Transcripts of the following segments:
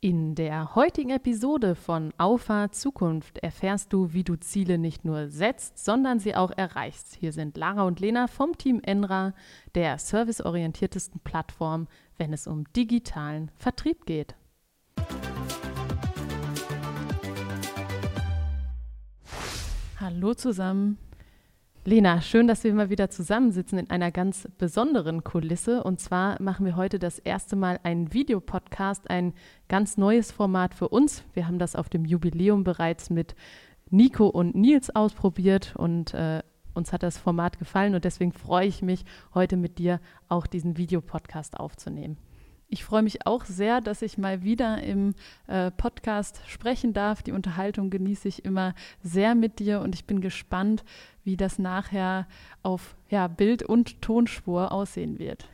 In der heutigen Episode von Auffahrt Zukunft erfährst du, wie du Ziele nicht nur setzt, sondern sie auch erreichst. Hier sind Lara und Lena vom Team Enra, der serviceorientiertesten Plattform, wenn es um digitalen Vertrieb geht. Hallo zusammen. Lena, schön, dass wir mal wieder zusammensitzen in einer ganz besonderen Kulisse. Und zwar machen wir heute das erste Mal einen Videopodcast, ein ganz neues Format für uns. Wir haben das auf dem Jubiläum bereits mit Nico und Nils ausprobiert und äh, uns hat das Format gefallen und deswegen freue ich mich, heute mit dir auch diesen Videopodcast aufzunehmen. Ich freue mich auch sehr, dass ich mal wieder im äh, Podcast sprechen darf. Die Unterhaltung genieße ich immer sehr mit dir und ich bin gespannt, wie das nachher auf ja, Bild- und Tonspur aussehen wird.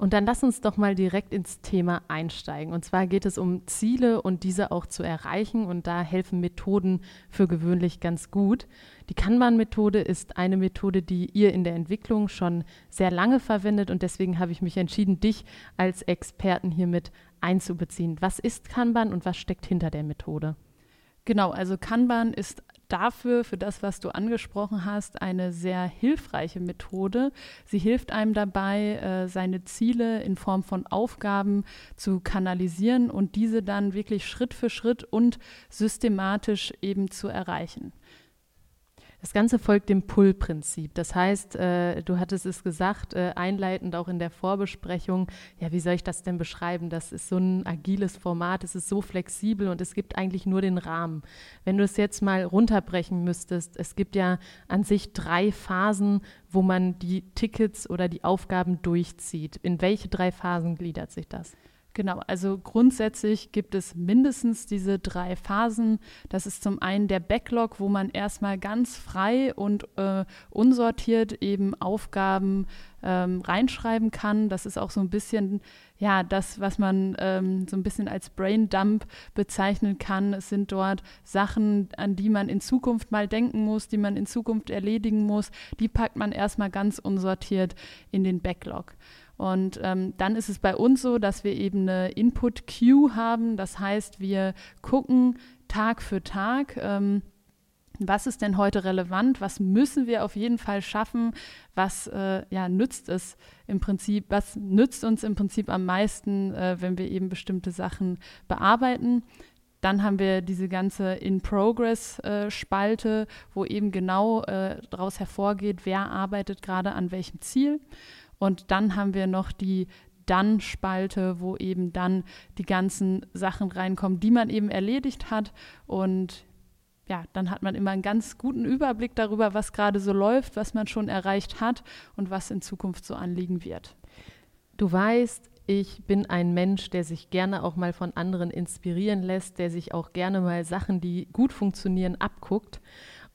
Und dann lass uns doch mal direkt ins Thema einsteigen. Und zwar geht es um Ziele und diese auch zu erreichen. Und da helfen Methoden für gewöhnlich ganz gut. Die Kanban-Methode ist eine Methode, die ihr in der Entwicklung schon sehr lange verwendet. Und deswegen habe ich mich entschieden, dich als Experten hiermit einzubeziehen. Was ist Kanban und was steckt hinter der Methode? Genau, also Kanban ist dafür, für das, was du angesprochen hast, eine sehr hilfreiche Methode. Sie hilft einem dabei, äh, seine Ziele in Form von Aufgaben zu kanalisieren und diese dann wirklich Schritt für Schritt und systematisch eben zu erreichen. Das Ganze folgt dem Pull-Prinzip. Das heißt, äh, du hattest es gesagt, äh, einleitend auch in der Vorbesprechung, ja, wie soll ich das denn beschreiben? Das ist so ein agiles Format, es ist so flexibel und es gibt eigentlich nur den Rahmen. Wenn du es jetzt mal runterbrechen müsstest, es gibt ja an sich drei Phasen, wo man die Tickets oder die Aufgaben durchzieht. In welche drei Phasen gliedert sich das? Genau, also grundsätzlich gibt es mindestens diese drei Phasen. Das ist zum einen der Backlog, wo man erstmal ganz frei und äh, unsortiert eben Aufgaben ähm, reinschreiben kann. Das ist auch so ein bisschen ja das, was man ähm, so ein bisschen als Brain Dump bezeichnen kann. Es sind dort Sachen, an die man in Zukunft mal denken muss, die man in Zukunft erledigen muss. Die packt man erstmal ganz unsortiert in den Backlog. Und ähm, dann ist es bei uns so, dass wir eben eine Input-Queue haben. Das heißt, wir gucken Tag für Tag, ähm, was ist denn heute relevant, was müssen wir auf jeden Fall schaffen, was äh, ja, nützt es im Prinzip, was nützt uns im Prinzip am meisten, äh, wenn wir eben bestimmte Sachen bearbeiten. Dann haben wir diese ganze In-Progress-Spalte, äh, wo eben genau äh, daraus hervorgeht, wer arbeitet gerade an welchem Ziel. Und dann haben wir noch die Dann-Spalte, wo eben dann die ganzen Sachen reinkommen, die man eben erledigt hat. Und ja, dann hat man immer einen ganz guten Überblick darüber, was gerade so läuft, was man schon erreicht hat und was in Zukunft so anliegen wird. Du weißt, ich bin ein Mensch, der sich gerne auch mal von anderen inspirieren lässt, der sich auch gerne mal Sachen, die gut funktionieren, abguckt.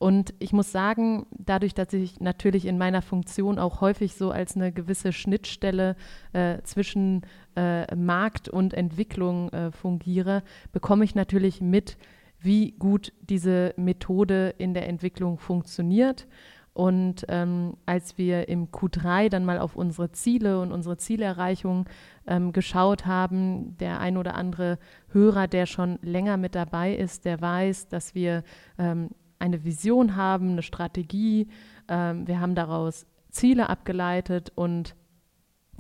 Und ich muss sagen, dadurch, dass ich natürlich in meiner Funktion auch häufig so als eine gewisse Schnittstelle äh, zwischen äh, Markt und Entwicklung äh, fungiere, bekomme ich natürlich mit, wie gut diese Methode in der Entwicklung funktioniert. Und ähm, als wir im Q3 dann mal auf unsere Ziele und unsere Zielerreichung ähm, geschaut haben, der ein oder andere Hörer, der schon länger mit dabei ist, der weiß, dass wir ähm, eine Vision haben, eine Strategie. Ähm, wir haben daraus Ziele abgeleitet und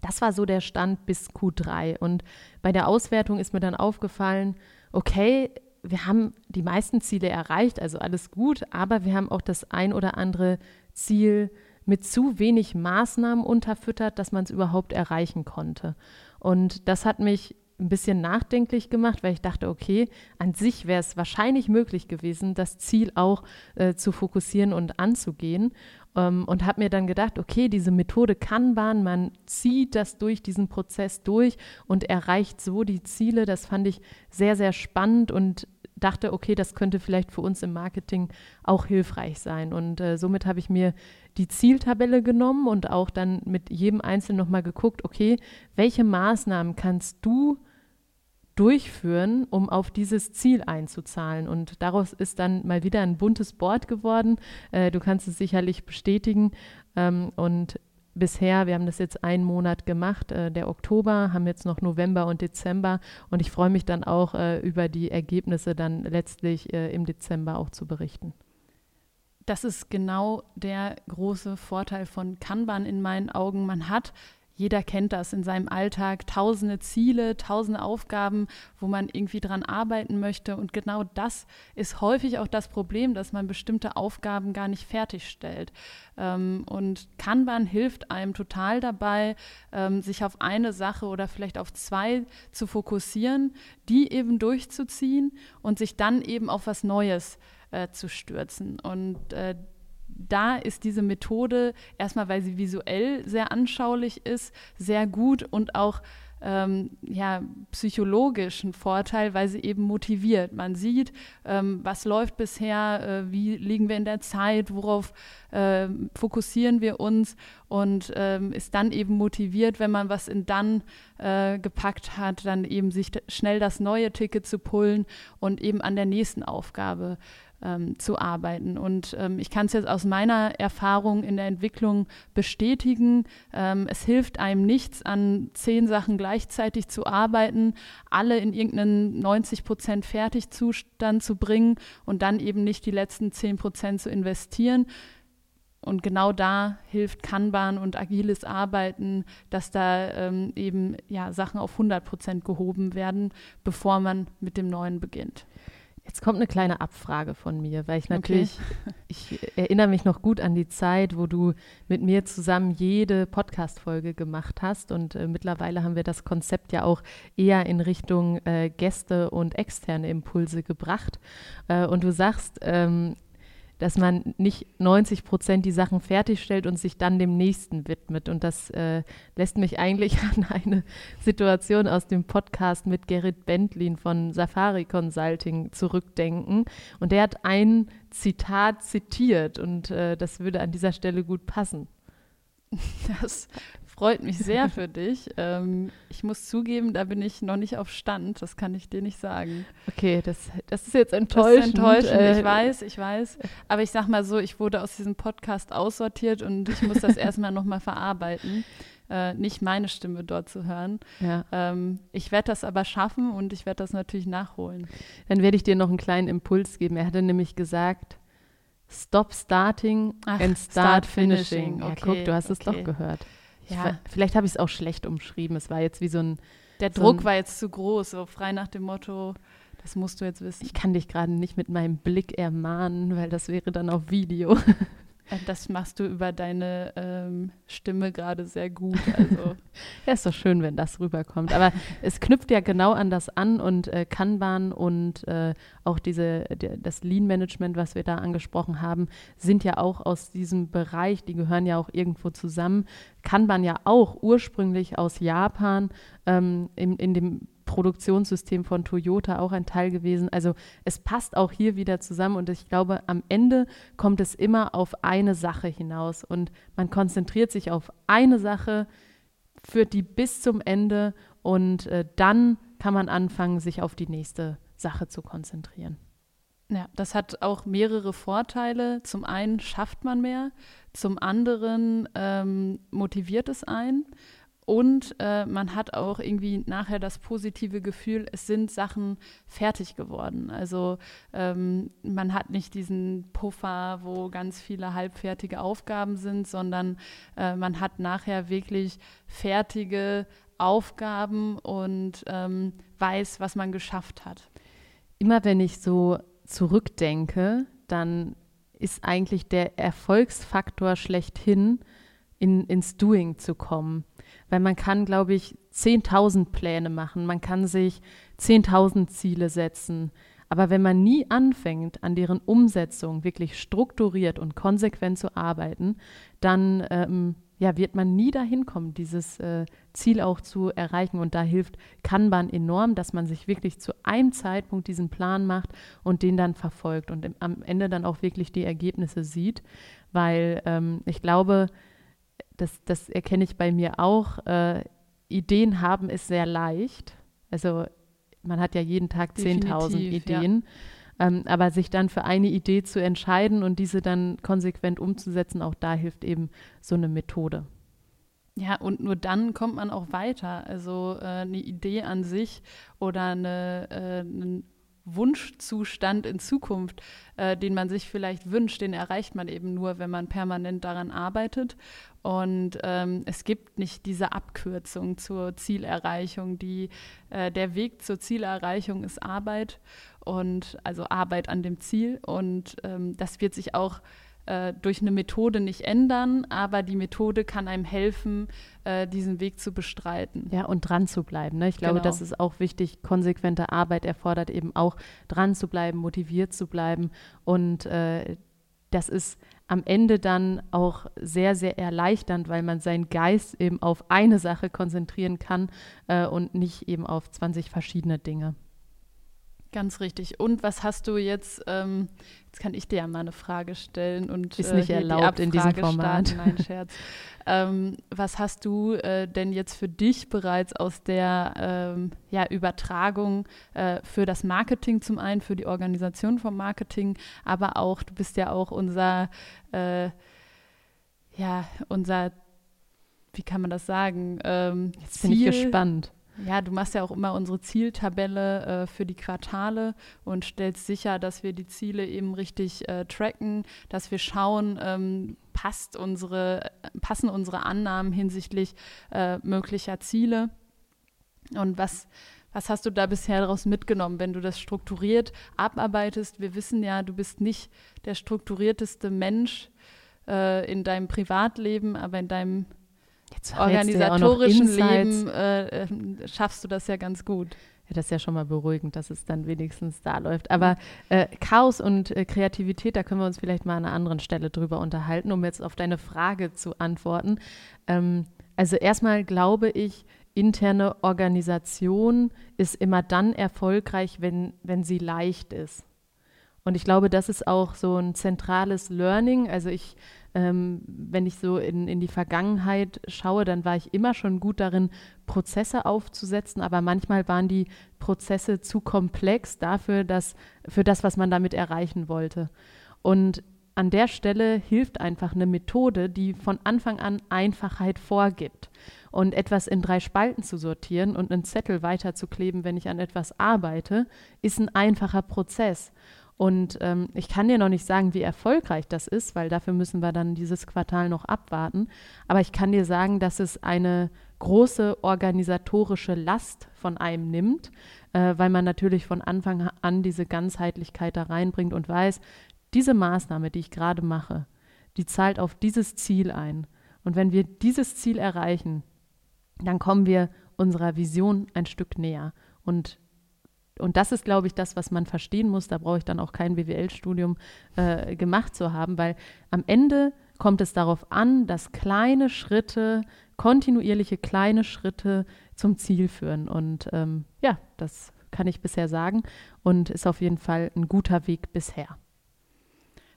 das war so der Stand bis Q3. Und bei der Auswertung ist mir dann aufgefallen, okay, wir haben die meisten Ziele erreicht, also alles gut, aber wir haben auch das ein oder andere Ziel mit zu wenig Maßnahmen unterfüttert, dass man es überhaupt erreichen konnte. Und das hat mich ein bisschen nachdenklich gemacht, weil ich dachte, okay, an sich wäre es wahrscheinlich möglich gewesen, das Ziel auch äh, zu fokussieren und anzugehen. Ähm, und habe mir dann gedacht, okay, diese Methode Kanban, man zieht das durch diesen Prozess durch und erreicht so die Ziele. Das fand ich sehr, sehr spannend und dachte, okay, das könnte vielleicht für uns im Marketing auch hilfreich sein. Und äh, somit habe ich mir die Zieltabelle genommen und auch dann mit jedem Einzelnen nochmal geguckt, okay, welche Maßnahmen kannst du durchführen, um auf dieses Ziel einzuzahlen. Und daraus ist dann mal wieder ein buntes Board geworden. Äh, du kannst es sicherlich bestätigen. Ähm, und bisher, wir haben das jetzt einen Monat gemacht, äh, der Oktober, haben jetzt noch November und Dezember und ich freue mich dann auch äh, über die Ergebnisse dann letztlich äh, im Dezember auch zu berichten. Das ist genau der große Vorteil von Kanban in meinen Augen. Man hat jeder kennt das in seinem Alltag, tausende Ziele, tausende Aufgaben, wo man irgendwie dran arbeiten möchte. Und genau das ist häufig auch das Problem, dass man bestimmte Aufgaben gar nicht fertigstellt. Ähm, und Kanban hilft einem total dabei, ähm, sich auf eine Sache oder vielleicht auf zwei zu fokussieren, die eben durchzuziehen und sich dann eben auf was Neues äh, zu stürzen. Und äh, da ist diese Methode erstmal, weil sie visuell sehr anschaulich ist, sehr gut und auch ähm, ja, psychologischen Vorteil, weil sie eben motiviert. Man sieht, ähm, was läuft bisher, äh, wie liegen wir in der Zeit, worauf äh, fokussieren wir uns und ähm, ist dann eben motiviert, wenn man was in dann äh, gepackt hat, dann eben sich schnell das neue Ticket zu pullen und eben an der nächsten Aufgabe ähm, zu arbeiten. Und ähm, ich kann es jetzt aus meiner Erfahrung in der Entwicklung bestätigen. Ähm, es hilft einem nichts, an zehn Sachen gleichzeitig zu arbeiten, alle in irgendeinen 90 Prozent Fertigzustand zu bringen und dann eben nicht die letzten zehn Prozent zu investieren. Und genau da hilft Kanban und agiles Arbeiten, dass da ähm, eben ja, Sachen auf 100 Prozent gehoben werden, bevor man mit dem Neuen beginnt. Jetzt kommt eine kleine Abfrage von mir, weil ich natürlich, okay. ich erinnere mich noch gut an die Zeit, wo du mit mir zusammen jede Podcast-Folge gemacht hast und äh, mittlerweile haben wir das Konzept ja auch eher in Richtung äh, Gäste und externe Impulse gebracht. Äh, und du sagst, ähm, dass man nicht 90 Prozent die Sachen fertigstellt und sich dann dem nächsten widmet. Und das äh, lässt mich eigentlich an eine Situation aus dem Podcast mit Gerrit Bentlin von Safari Consulting zurückdenken. Und der hat ein Zitat zitiert und äh, das würde an dieser Stelle gut passen. Das freut mich sehr für dich. Ähm, ich muss zugeben, da bin ich noch nicht auf Stand. Das kann ich dir nicht sagen. Okay, das, das ist jetzt enttäuschend. Das ist enttäuschend. Äh, ich weiß, ich weiß. Aber ich sag mal so, ich wurde aus diesem Podcast aussortiert und ich muss das erstmal nochmal verarbeiten. Äh, nicht meine Stimme dort zu hören. Ja. Ähm, ich werde das aber schaffen und ich werde das natürlich nachholen. Dann werde ich dir noch einen kleinen Impuls geben. Er hatte nämlich gesagt, Stop starting Ach, and start, start finishing. finishing. Okay, ja, guck, du hast okay. es doch gehört. Ja. vielleicht habe ich es auch schlecht umschrieben. Es war jetzt wie so ein. Der so Druck ein, war jetzt zu groß, so frei nach dem Motto, das musst du jetzt wissen. Ich kann dich gerade nicht mit meinem Blick ermahnen, weil das wäre dann auf Video. Äh, das machst du über deine ähm, Stimme gerade sehr gut. Also. ja, ist doch schön, wenn das rüberkommt. Aber es knüpft ja genau an das an und äh, Kanban und äh, auch diese, die, das Lean-Management, was wir da angesprochen haben, sind ja auch aus diesem Bereich, die gehören ja auch irgendwo zusammen. Kanban ja auch ursprünglich aus Japan ähm, in, in dem Produktionssystem von Toyota auch ein Teil gewesen. Also es passt auch hier wieder zusammen und ich glaube, am Ende kommt es immer auf eine Sache hinaus und man konzentriert sich auf eine Sache, führt die bis zum Ende und äh, dann kann man anfangen, sich auf die nächste Sache zu konzentrieren. Ja, das hat auch mehrere Vorteile. Zum einen schafft man mehr, zum anderen ähm, motiviert es einen und äh, man hat auch irgendwie nachher das positive Gefühl, es sind Sachen fertig geworden. Also ähm, man hat nicht diesen Puffer, wo ganz viele halbfertige Aufgaben sind, sondern äh, man hat nachher wirklich fertige Aufgaben und ähm, weiß, was man geschafft hat. Immer wenn ich so zurückdenke, dann ist eigentlich der Erfolgsfaktor schlechthin, in, ins Doing zu kommen. Weil man kann, glaube ich, 10.000 Pläne machen, man kann sich 10.000 Ziele setzen. Aber wenn man nie anfängt, an deren Umsetzung wirklich strukturiert und konsequent zu arbeiten, dann ähm, ja, wird man nie dahin kommen, dieses äh, Ziel auch zu erreichen. Und da hilft Kanban enorm, dass man sich wirklich zu einem Zeitpunkt diesen Plan macht und den dann verfolgt und im, am Ende dann auch wirklich die Ergebnisse sieht. Weil ähm, ich glaube, das, das erkenne ich bei mir auch. Äh, Ideen haben ist sehr leicht. Also man hat ja jeden Tag 10.000 Ideen. Ja. Ähm, aber sich dann für eine Idee zu entscheiden und diese dann konsequent umzusetzen, auch da hilft eben so eine Methode. Ja, und nur dann kommt man auch weiter. Also äh, eine Idee an sich oder eine, äh, einen Wunschzustand in Zukunft, äh, den man sich vielleicht wünscht, den erreicht man eben nur, wenn man permanent daran arbeitet. Und ähm, es gibt nicht diese Abkürzung zur Zielerreichung. Die, äh, der Weg zur Zielerreichung ist Arbeit und also Arbeit an dem Ziel. Und ähm, das wird sich auch äh, durch eine Methode nicht ändern, aber die Methode kann einem helfen, äh, diesen Weg zu bestreiten. Ja, und dran zu bleiben. Ne? Ich glaube, genau. das ist auch wichtig. Konsequente Arbeit erfordert eben auch dran zu bleiben, motiviert zu bleiben. Und äh, das ist am Ende dann auch sehr, sehr erleichternd, weil man seinen Geist eben auf eine Sache konzentrieren kann äh, und nicht eben auf 20 verschiedene Dinge. Ganz richtig. Und was hast du jetzt, ähm, jetzt kann ich dir ja mal eine Frage stellen und ist nicht äh, erlaubt die in diesem Format. Starten. Nein, Scherz. ähm, was hast du äh, denn jetzt für dich bereits aus der ähm, ja, Übertragung äh, für das Marketing zum einen, für die Organisation vom Marketing, aber auch, du bist ja auch unser, äh, ja, unser wie kann man das sagen? Ähm, Jetzt bin ich gespannt. Ja, du machst ja auch immer unsere Zieltabelle äh, für die Quartale und stellst sicher, dass wir die Ziele eben richtig äh, tracken, dass wir schauen, ähm, passt unsere, passen unsere Annahmen hinsichtlich äh, möglicher Ziele. Und was, was hast du da bisher daraus mitgenommen, wenn du das strukturiert abarbeitest? Wir wissen ja, du bist nicht der strukturierteste Mensch äh, in deinem Privatleben, aber in deinem organisatorischen ja Leben äh, äh, schaffst du das ja ganz gut. Ja, das ist ja schon mal beruhigend, dass es dann wenigstens da läuft. Aber äh, Chaos und äh, Kreativität, da können wir uns vielleicht mal an einer anderen Stelle drüber unterhalten, um jetzt auf deine Frage zu antworten. Ähm, also erstmal glaube ich, interne Organisation ist immer dann erfolgreich, wenn, wenn sie leicht ist. Und ich glaube, das ist auch so ein zentrales Learning. Also ich ähm, wenn ich so in, in die Vergangenheit schaue, dann war ich immer schon gut darin, Prozesse aufzusetzen, aber manchmal waren die Prozesse zu komplex dafür, dass, für das, was man damit erreichen wollte. Und an der Stelle hilft einfach eine Methode, die von Anfang an Einfachheit vorgibt. Und etwas in drei Spalten zu sortieren und einen Zettel weiterzukleben, wenn ich an etwas arbeite, ist ein einfacher Prozess. Und ähm, ich kann dir noch nicht sagen, wie erfolgreich das ist, weil dafür müssen wir dann dieses Quartal noch abwarten. Aber ich kann dir sagen, dass es eine große organisatorische Last von einem nimmt, äh, weil man natürlich von Anfang an diese Ganzheitlichkeit da reinbringt und weiß, diese Maßnahme, die ich gerade mache, die zahlt auf dieses Ziel ein. Und wenn wir dieses Ziel erreichen, dann kommen wir unserer Vision ein Stück näher. Und und das ist, glaube ich, das, was man verstehen muss. Da brauche ich dann auch kein BWL-Studium äh, gemacht zu haben, weil am Ende kommt es darauf an, dass kleine Schritte, kontinuierliche kleine Schritte zum Ziel führen. Und ähm, ja, das kann ich bisher sagen und ist auf jeden Fall ein guter Weg bisher.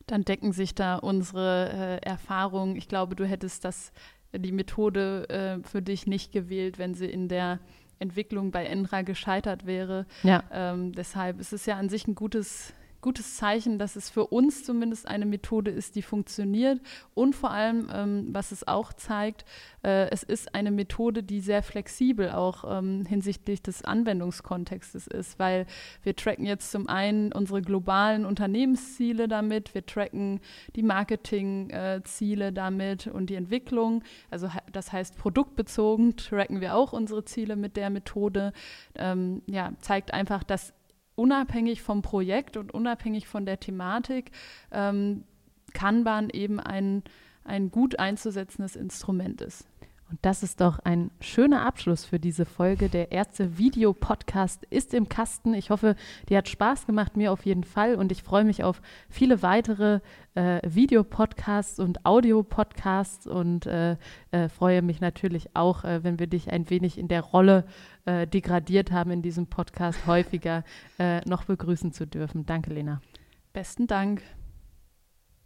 Dann decken sich da unsere äh, Erfahrungen. Ich glaube, du hättest das, die Methode äh, für dich nicht gewählt, wenn sie in der Entwicklung bei Endra gescheitert wäre. Ja. Ähm, deshalb ist es ja an sich ein gutes gutes Zeichen, dass es für uns zumindest eine Methode ist, die funktioniert. Und vor allem, ähm, was es auch zeigt, äh, es ist eine Methode, die sehr flexibel auch ähm, hinsichtlich des Anwendungskontextes ist, weil wir tracken jetzt zum einen unsere globalen Unternehmensziele damit, wir tracken die Marketingziele äh, damit und die Entwicklung. Also das heißt, produktbezogen tracken wir auch unsere Ziele mit der Methode. Ähm, ja, zeigt einfach, dass unabhängig vom Projekt und unabhängig von der Thematik ähm, Kanban eben ein, ein gut einzusetzendes Instrument ist. Und das ist doch ein schöner Abschluss für diese Folge. Der erste Videopodcast ist im Kasten. Ich hoffe, dir hat Spaß gemacht, mir auf jeden Fall. Und ich freue mich auf viele weitere äh, Videopodcasts und Audiopodcasts und äh, äh, freue mich natürlich auch, äh, wenn wir dich ein wenig in der Rolle äh, degradiert haben in diesem Podcast häufiger äh, noch begrüßen zu dürfen. Danke, Lena. Besten Dank.